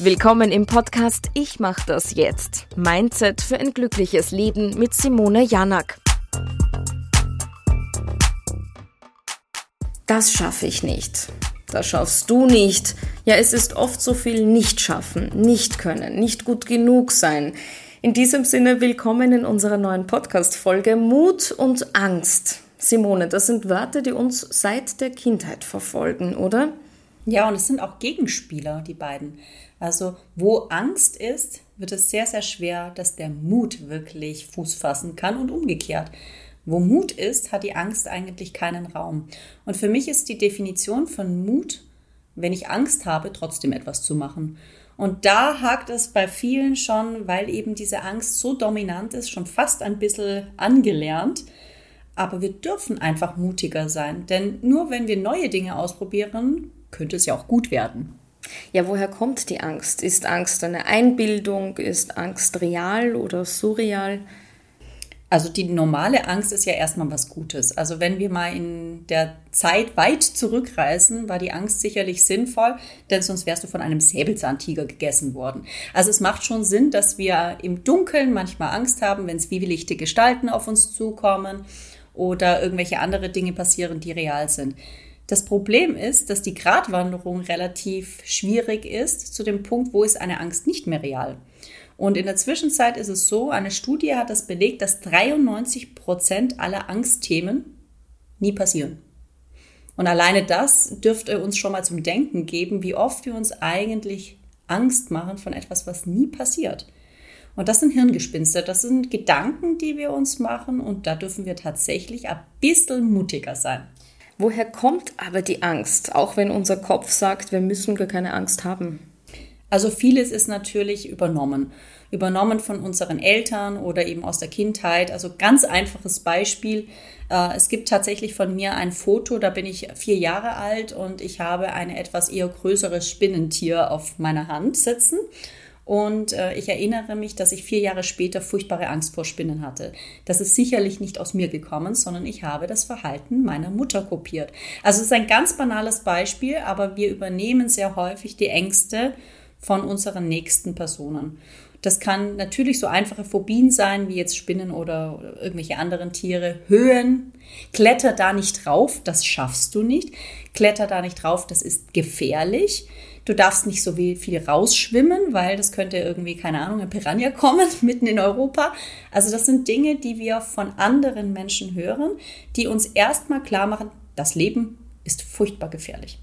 Willkommen im Podcast Ich mach das jetzt. Mindset für ein glückliches Leben mit Simone Janak. Das schaffe ich nicht. Das schaffst du nicht. Ja, es ist oft so viel nicht schaffen, nicht können, nicht gut genug sein. In diesem Sinne willkommen in unserer neuen Podcast-Folge Mut und Angst. Simone, das sind Wörter, die uns seit der Kindheit verfolgen, oder? Ja, und es sind auch Gegenspieler, die beiden. Also, wo Angst ist, wird es sehr, sehr schwer, dass der Mut wirklich Fuß fassen kann und umgekehrt. Wo Mut ist, hat die Angst eigentlich keinen Raum. Und für mich ist die Definition von Mut, wenn ich Angst habe, trotzdem etwas zu machen. Und da hakt es bei vielen schon, weil eben diese Angst so dominant ist, schon fast ein bisschen angelernt. Aber wir dürfen einfach mutiger sein, denn nur wenn wir neue Dinge ausprobieren, könnte es ja auch gut werden. Ja, woher kommt die Angst? Ist Angst eine Einbildung? Ist Angst real oder surreal? Also die normale Angst ist ja erstmal was Gutes. Also wenn wir mal in der Zeit weit zurückreisen, war die Angst sicherlich sinnvoll, denn sonst wärst du von einem Säbelzahntiger gegessen worden. Also es macht schon Sinn, dass wir im Dunkeln manchmal Angst haben, wenn zwielichte Gestalten auf uns zukommen oder irgendwelche andere Dinge passieren, die real sind. Das Problem ist, dass die Gratwanderung relativ schwierig ist zu dem Punkt, wo ist eine Angst nicht mehr real. Und in der Zwischenzeit ist es so, eine Studie hat das belegt, dass 93 Prozent aller Angstthemen nie passieren. Und alleine das dürfte uns schon mal zum Denken geben, wie oft wir uns eigentlich Angst machen von etwas, was nie passiert. Und das sind Hirngespinste, das sind Gedanken, die wir uns machen und da dürfen wir tatsächlich ein bisschen mutiger sein. Woher kommt aber die Angst, auch wenn unser Kopf sagt, wir müssen gar keine Angst haben? Also vieles ist natürlich übernommen. Übernommen von unseren Eltern oder eben aus der Kindheit. Also ganz einfaches Beispiel. Äh, es gibt tatsächlich von mir ein Foto, da bin ich vier Jahre alt und ich habe ein etwas eher größeres Spinnentier auf meiner Hand sitzen. Und äh, ich erinnere mich, dass ich vier Jahre später furchtbare Angst vor Spinnen hatte. Das ist sicherlich nicht aus mir gekommen, sondern ich habe das Verhalten meiner Mutter kopiert. Also es ist ein ganz banales Beispiel, aber wir übernehmen sehr häufig die Ängste von unseren nächsten Personen. Das kann natürlich so einfache Phobien sein, wie jetzt Spinnen oder irgendwelche anderen Tiere. Höhen, kletter da nicht drauf, das schaffst du nicht. Kletter da nicht drauf, das ist gefährlich. Du darfst nicht so viel rausschwimmen, weil das könnte irgendwie, keine Ahnung, ein Piranha kommen mitten in Europa. Also das sind Dinge, die wir von anderen Menschen hören, die uns erstmal klar machen, das Leben ist furchtbar gefährlich.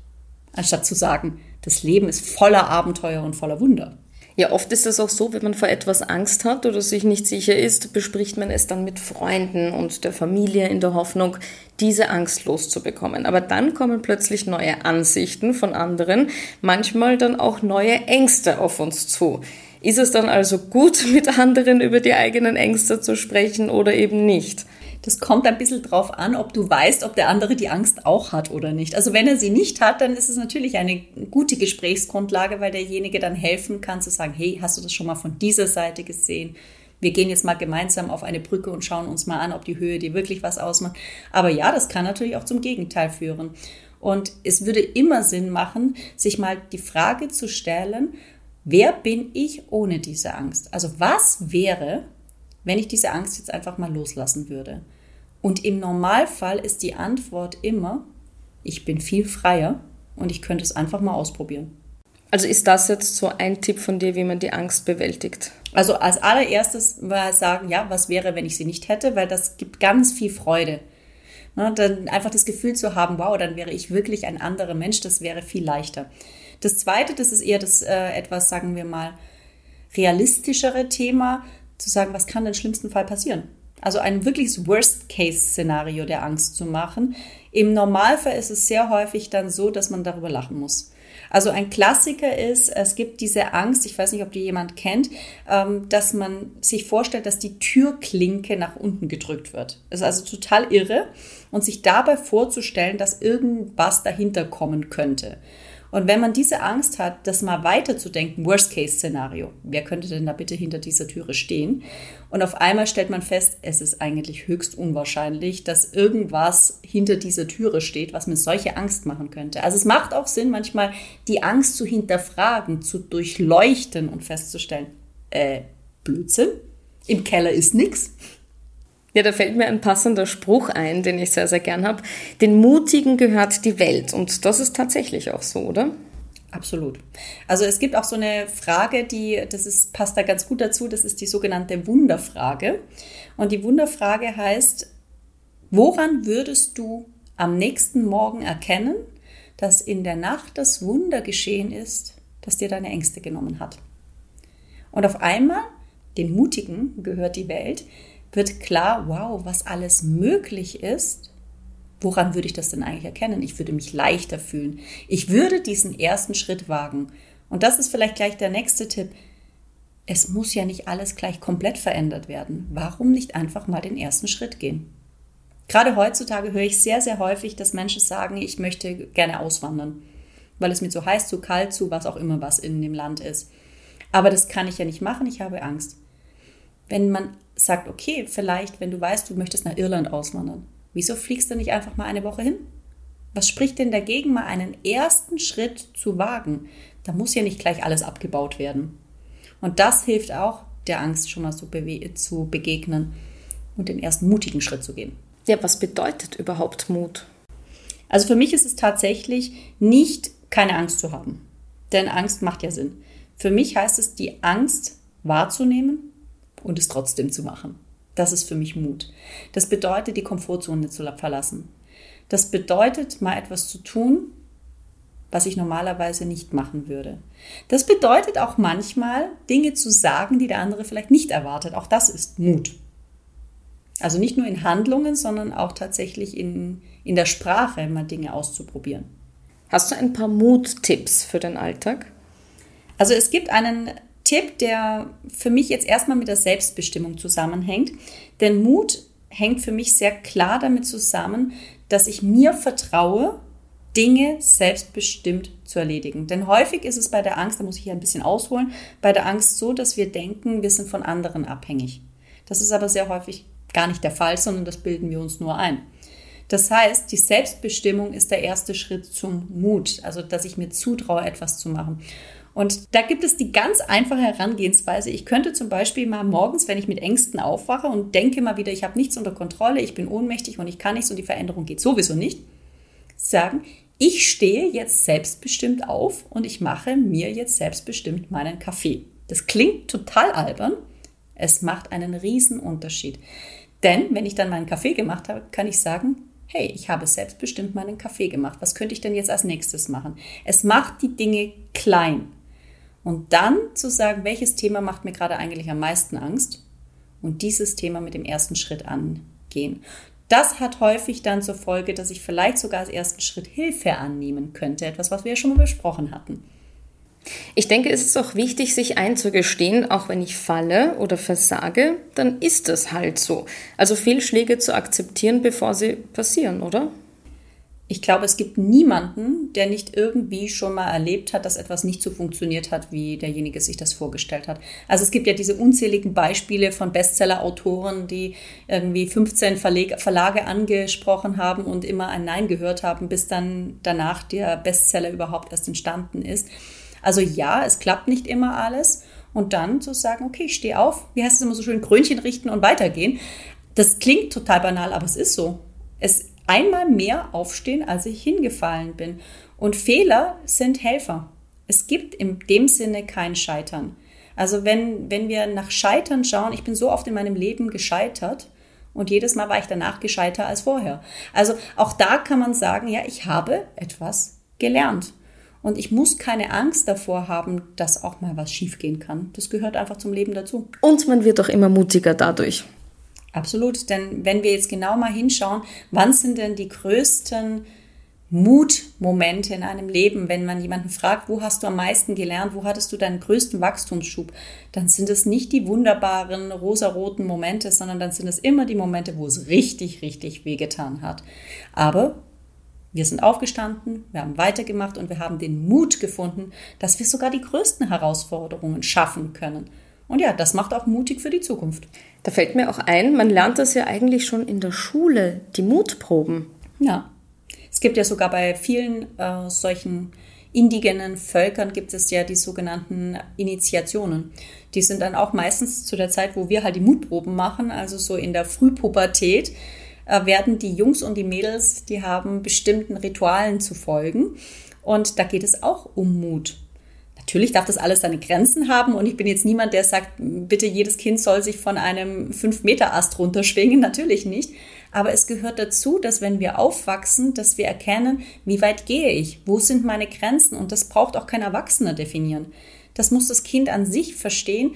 Anstatt zu sagen, das Leben ist voller Abenteuer und voller Wunder. Ja, oft ist es auch so, wenn man vor etwas Angst hat oder sich nicht sicher ist, bespricht man es dann mit Freunden und der Familie in der Hoffnung, diese Angst loszubekommen. Aber dann kommen plötzlich neue Ansichten von anderen, manchmal dann auch neue Ängste auf uns zu. Ist es dann also gut, mit anderen über die eigenen Ängste zu sprechen oder eben nicht? Das kommt ein bisschen drauf an, ob du weißt, ob der andere die Angst auch hat oder nicht. Also wenn er sie nicht hat, dann ist es natürlich eine gute Gesprächsgrundlage, weil derjenige dann helfen kann zu sagen, hey, hast du das schon mal von dieser Seite gesehen? Wir gehen jetzt mal gemeinsam auf eine Brücke und schauen uns mal an, ob die Höhe dir wirklich was ausmacht. Aber ja, das kann natürlich auch zum Gegenteil führen. Und es würde immer Sinn machen, sich mal die Frage zu stellen, wer bin ich ohne diese Angst? Also was wäre, wenn ich diese Angst jetzt einfach mal loslassen würde? Und im Normalfall ist die Antwort immer, ich bin viel freier und ich könnte es einfach mal ausprobieren. Also ist das jetzt so ein Tipp von dir, wie man die Angst bewältigt? Also als allererstes war sagen, ja, was wäre, wenn ich sie nicht hätte, weil das gibt ganz viel Freude. Ne, dann einfach das Gefühl zu haben, wow, dann wäre ich wirklich ein anderer Mensch, das wäre viel leichter. Das zweite, das ist eher das äh, etwas, sagen wir mal, realistischere Thema, zu sagen, was kann denn schlimmsten Fall passieren? also ein wirkliches Worst-Case-Szenario der Angst zu machen. Im Normalfall ist es sehr häufig dann so, dass man darüber lachen muss. Also ein Klassiker ist, es gibt diese Angst, ich weiß nicht, ob die jemand kennt, ähm, dass man sich vorstellt, dass die Türklinke nach unten gedrückt wird. Das ist also total irre und sich dabei vorzustellen, dass irgendwas dahinter kommen könnte. Und wenn man diese Angst hat, das mal weiterzudenken, Worst-Case-Szenario, wer könnte denn da bitte hinter dieser Türe stehen? Und auf einmal stellt man fest, es ist eigentlich höchst unwahrscheinlich, dass irgendwas hinter dieser Türe steht, was mir solche Angst machen könnte. Also es macht auch Sinn, manchmal die Angst zu hinterfragen, zu durchleuchten und festzustellen, äh, Blödsinn, im Keller ist nichts. Ja, da fällt mir ein passender Spruch ein, den ich sehr, sehr gern habe. Den Mutigen gehört die Welt. Und das ist tatsächlich auch so, oder? Absolut. Also es gibt auch so eine Frage, die, das ist, passt da ganz gut dazu, das ist die sogenannte Wunderfrage. Und die Wunderfrage heißt, woran würdest du am nächsten Morgen erkennen, dass in der Nacht das Wunder geschehen ist, das dir deine Ängste genommen hat? Und auf einmal, den Mutigen gehört die Welt, wird klar, wow, was alles möglich ist. Woran würde ich das denn eigentlich erkennen? Ich würde mich leichter fühlen. Ich würde diesen ersten Schritt wagen. Und das ist vielleicht gleich der nächste Tipp. Es muss ja nicht alles gleich komplett verändert werden. Warum nicht einfach mal den ersten Schritt gehen? Gerade heutzutage höre ich sehr, sehr häufig, dass Menschen sagen, ich möchte gerne auswandern, weil es mir zu heiß, zu kalt, zu was auch immer was in dem Land ist. Aber das kann ich ja nicht machen, ich habe Angst. Wenn man sagt, okay, vielleicht, wenn du weißt, du möchtest nach Irland auswandern, wieso fliegst du nicht einfach mal eine Woche hin? Was spricht denn dagegen, mal einen ersten Schritt zu wagen? Da muss ja nicht gleich alles abgebaut werden. Und das hilft auch, der Angst schon mal zu, zu begegnen und den ersten mutigen Schritt zu gehen. Ja, was bedeutet überhaupt Mut? Also für mich ist es tatsächlich nicht keine Angst zu haben. Denn Angst macht ja Sinn. Für mich heißt es, die Angst wahrzunehmen und es trotzdem zu machen. Das ist für mich Mut. Das bedeutet, die Komfortzone zu verlassen. Das bedeutet, mal etwas zu tun, was ich normalerweise nicht machen würde. Das bedeutet auch manchmal, Dinge zu sagen, die der andere vielleicht nicht erwartet. Auch das ist Mut. Also nicht nur in Handlungen, sondern auch tatsächlich in, in der Sprache mal Dinge auszuprobieren. Hast du ein paar Muttipps für den Alltag? Also es gibt einen Tipp, der für mich jetzt erstmal mit der Selbstbestimmung zusammenhängt. Denn Mut hängt für mich sehr klar damit zusammen, dass ich mir vertraue, Dinge selbstbestimmt zu erledigen. Denn häufig ist es bei der Angst, da muss ich hier ein bisschen ausholen, bei der Angst so, dass wir denken, wir sind von anderen abhängig. Das ist aber sehr häufig gar nicht der Fall, sondern das bilden wir uns nur ein. Das heißt, die Selbstbestimmung ist der erste Schritt zum Mut, also dass ich mir zutraue, etwas zu machen. Und da gibt es die ganz einfache Herangehensweise. Ich könnte zum Beispiel mal morgens, wenn ich mit Ängsten aufwache und denke mal wieder, ich habe nichts unter Kontrolle, ich bin ohnmächtig und ich kann nichts und die Veränderung geht sowieso nicht, sagen, ich stehe jetzt selbstbestimmt auf und ich mache mir jetzt selbstbestimmt meinen Kaffee. Das klingt total albern. Es macht einen riesen Unterschied. Denn wenn ich dann meinen Kaffee gemacht habe, kann ich sagen, hey, ich habe selbstbestimmt meinen Kaffee gemacht. Was könnte ich denn jetzt als nächstes machen? Es macht die Dinge klein. Und dann zu sagen, welches Thema macht mir gerade eigentlich am meisten Angst und dieses Thema mit dem ersten Schritt angehen. Das hat häufig dann zur Folge, dass ich vielleicht sogar als ersten Schritt Hilfe annehmen könnte, etwas, was wir ja schon mal besprochen hatten. Ich denke, es ist auch wichtig, sich einzugestehen, auch wenn ich falle oder versage, dann ist es halt so. Also Fehlschläge zu akzeptieren, bevor sie passieren, oder? Ich glaube, es gibt niemanden, der nicht irgendwie schon mal erlebt hat, dass etwas nicht so funktioniert hat, wie derjenige sich das vorgestellt hat. Also es gibt ja diese unzähligen Beispiele von Bestseller-Autoren, die irgendwie 15 Verleg Verlage angesprochen haben und immer ein Nein gehört haben, bis dann danach der Bestseller überhaupt erst entstanden ist. Also ja, es klappt nicht immer alles. Und dann zu sagen, okay, ich stehe auf, wie heißt es immer so schön, Krönchen richten und weitergehen. Das klingt total banal, aber es ist so. Es einmal mehr aufstehen, als ich hingefallen bin. Und Fehler sind Helfer. Es gibt in dem Sinne kein Scheitern. Also wenn, wenn wir nach Scheitern schauen, ich bin so oft in meinem Leben gescheitert und jedes Mal war ich danach gescheiter als vorher. Also auch da kann man sagen, ja, ich habe etwas gelernt. Und ich muss keine Angst davor haben, dass auch mal was schiefgehen kann. Das gehört einfach zum Leben dazu. Und man wird auch immer mutiger dadurch. Absolut, denn wenn wir jetzt genau mal hinschauen, wann sind denn die größten Mutmomente in einem Leben, wenn man jemanden fragt, wo hast du am meisten gelernt, wo hattest du deinen größten Wachstumsschub, dann sind es nicht die wunderbaren rosaroten Momente, sondern dann sind es immer die Momente, wo es richtig, richtig wehgetan hat. Aber Wir sind aufgestanden, wir haben weitergemacht und wir haben den Mut gefunden, dass wir sogar die größten Herausforderungen schaffen können. Und ja, das macht auch mutig für die Zukunft. Da fällt mir auch ein, man lernt das ja eigentlich schon in der Schule, die Mutproben. Ja, es gibt ja sogar bei vielen äh, solchen indigenen Völkern gibt es ja die sogenannten Initiationen. Die sind dann auch meistens zu der Zeit, wo wir halt die Mutproben machen, also so in der Frühpubertät, äh, werden die Jungs und die Mädels, die haben bestimmten Ritualen zu folgen. Und da geht es auch um Mut. Natürlich darf das alles seine Grenzen haben und ich bin jetzt niemand, der sagt, bitte jedes Kind soll sich von einem 5-Meter-Ast runterschwingen. Natürlich nicht. Aber es gehört dazu, dass wenn wir aufwachsen, dass wir erkennen, wie weit gehe ich, wo sind meine Grenzen und das braucht auch kein Erwachsener definieren. Das muss das Kind an sich verstehen.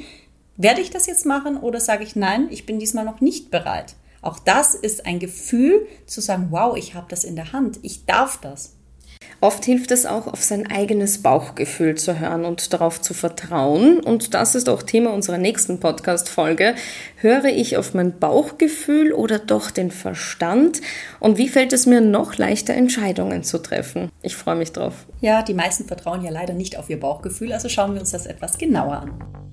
Werde ich das jetzt machen oder sage ich nein, ich bin diesmal noch nicht bereit? Auch das ist ein Gefühl zu sagen, wow, ich habe das in der Hand, ich darf das. Oft hilft es auch, auf sein eigenes Bauchgefühl zu hören und darauf zu vertrauen. Und das ist auch Thema unserer nächsten Podcast-Folge. Höre ich auf mein Bauchgefühl oder doch den Verstand? Und wie fällt es mir noch leichter, Entscheidungen zu treffen? Ich freue mich drauf. Ja, die meisten vertrauen ja leider nicht auf ihr Bauchgefühl, also schauen wir uns das etwas genauer an.